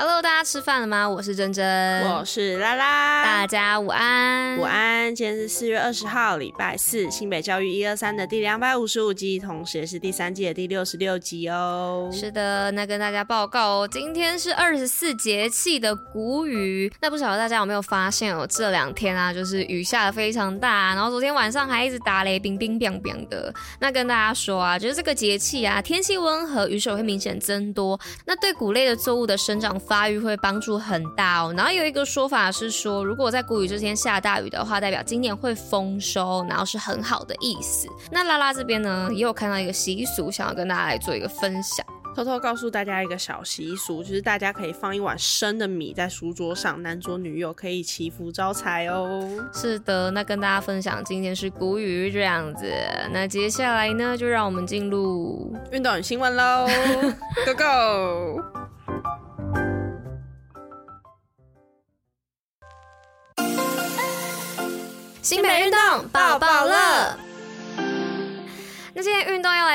Hello，大家吃饭了吗？我是珍珍，我是拉拉，大家午安，午安。今天是四月二十号，礼拜四，新北教育一二三的第两百五十五集，同时也是第三季的第六十六集哦。是的，那跟大家报告哦，今天是二十四节气的谷雨。那不晓得大家有没有发现哦，这两天啊，就是雨下的非常大，然后昨天晚上还一直打雷，冰冰冰冰的。那跟大家说啊，就是这个节气啊，天气温和，雨水会明显增多，那对谷类的作物的生长发育会帮助很大哦。然后有一个说法是说，如果在谷雨这天下大雨的话，代表今年会丰收，然后是很好的意思。那拉拉这边呢，也有看到一个习俗，想要跟大家来做一个分享。偷偷告诉大家一个小习俗，就是大家可以放一碗生的米在书桌上，男左女右可以祈福招财哦。是的，那跟大家分享，今天是谷雨这样子。那接下来呢，就让我们进入运动与新闻喽，Go Go！新北运动抱抱乐。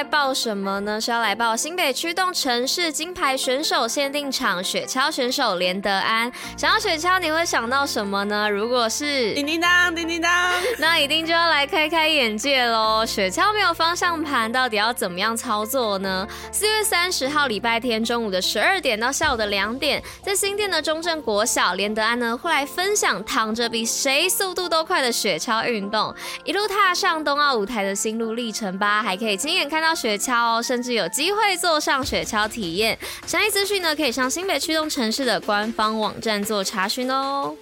报什么呢？是要来报新北驱动城市金牌选手限定场雪橇选手连德安。想要雪橇，你会想到什么呢？如果是叮叮当，叮叮当，那一定就要来开开眼界喽。雪橇没有方向盘，到底要怎么样操作呢？四月三十号礼拜天中午的十二点到下午的两点，在新店的中正国小，连德安呢会来分享躺着比谁速度都快的雪橇运动，一路踏上冬奥舞台的心路历程吧。还可以亲眼看到雪橇哦，甚至有机会坐上雪橇体验。详细资讯呢，可以上新北驱动城市的官方网站做查询哦。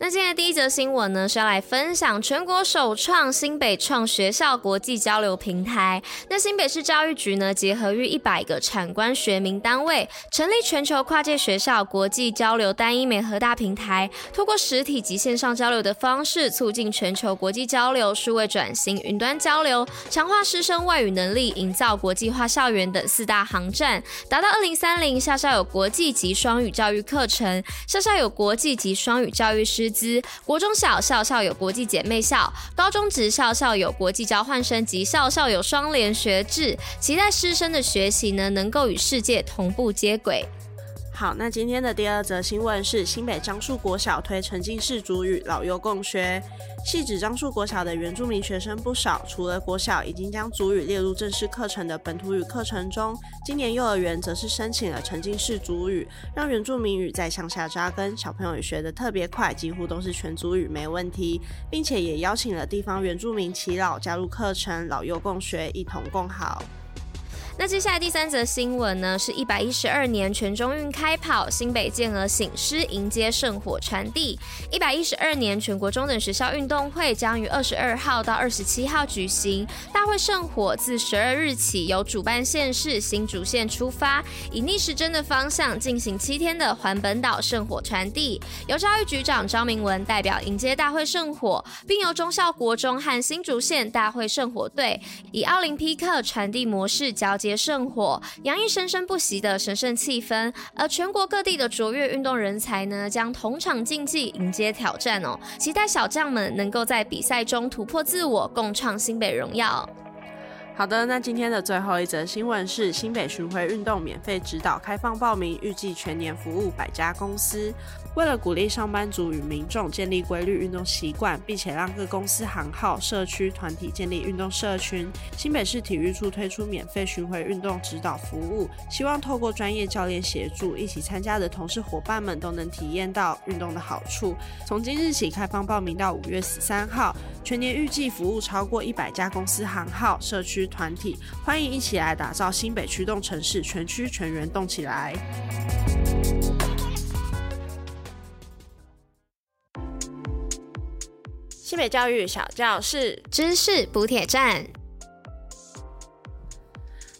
那今天的第一则新闻呢，是要来分享全国首创新北创学校国际交流平台。那新北市教育局呢，结合逾一百个产官学民单位，成立全球跨界学校国际交流单一媒合大平台，透过实体及线上交流的方式，促进全球国际交流、数位转型、云端交流，强化师生外语能力，营造国际化校园等四大航站，达到二零三零下校有国际级双语教育课程，下校有国际级双语教育师。资。国中小校校有国际姐妹校，高中职校校有国际交换生及校校有双联学制，期待师生的学习呢，能够与世界同步接轨。好，那今天的第二则新闻是新北樟树国小推沉浸式族语，老幼共学。系指樟树国小的原住民学生不少，除了国小已经将族语列入正式课程的本土语课程中，今年幼儿园则是申请了沉浸式族语，让原住民语在乡下扎根，小朋友也学得特别快，几乎都是全族语没问题，并且也邀请了地方原住民耆老加入课程，老幼共学，一同共好。那接下来第三则新闻呢，是一百一十二年全中运开跑，新北健儿醒狮迎接圣火传递。一百一十二年全国中等学校运动会将于二十二号到二十七号举行。大会圣火自十二日起由主办县市新竹县出发，以逆时针的方向进行七天的环本岛圣火传递。由教育局长张明文代表迎接大会圣火，并由忠孝国中和新竹县大会圣火队以奥林匹克传递模式交接。圣火，洋溢生生不息的神圣气氛。而全国各地的卓越运动人才呢，将同场竞技，迎接挑战哦。期待小将们能够在比赛中突破自我，共创新北荣耀。好的，那今天的最后一则新闻是新北巡回运动免费指导开放报名，预计全年服务百家公司。为了鼓励上班族与民众建立规律运动习惯，并且让各公司行号、社区团体建立运动社群，新北市体育处推出免费巡回运动指导服务，希望透过专业教练协助，一起参加的同事伙伴们都能体验到运动的好处。从今日起开放报名到五月十三号，全年预计服务超过一百家公司行号、社区。团体欢迎一起来打造新北驱动城市，全区全员动起来！北教育小教室，知识补铁站。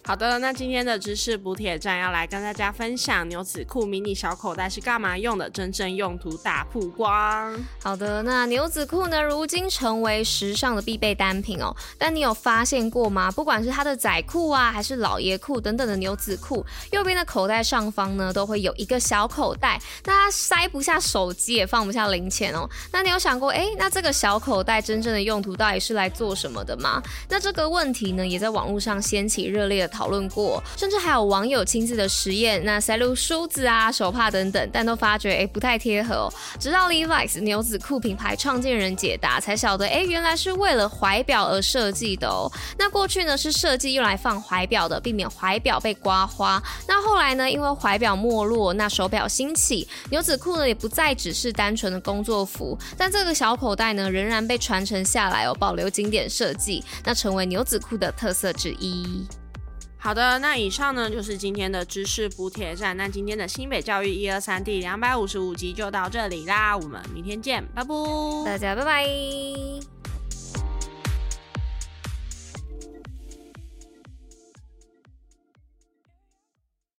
好的，那今天的知识补铁站要来跟大家分享牛仔裤迷你小口袋是干嘛用的，真正用途大曝光。好的，那牛仔裤呢，如今成为时尚的必备单品哦。但你有发现过吗？不管是它的仔裤啊，还是老爷裤等等的牛仔裤，右边的口袋上方呢，都会有一个小口袋，那它塞不下手机，也放不下零钱哦。那你有想过，哎，那这个小口袋真正的用途到底是来做什么的吗？那这个问题呢，也在网络上掀起热烈的讨论过，甚至还有网友亲自的实验，那塞入梳子啊、手帕等等，但都发觉哎不太贴合。直到 Levi's 牛仔裤品牌创建人解答，才晓得哎原来是为了怀表而设计的哦。那过去呢是设计用来放怀表的，避免怀表被刮花。那后来呢，因为怀表没落，那手表兴起，牛仔裤呢也不再只是单纯的工作服，但这个小口袋呢仍然被传承下来哦，保留经典设计，那成为牛仔裤的特色之一。好的，那以上呢就是今天的知识补铁站。那今天的新北教育一二三第两百五十五集就到这里啦，我们明天见，拜拜，大家拜拜。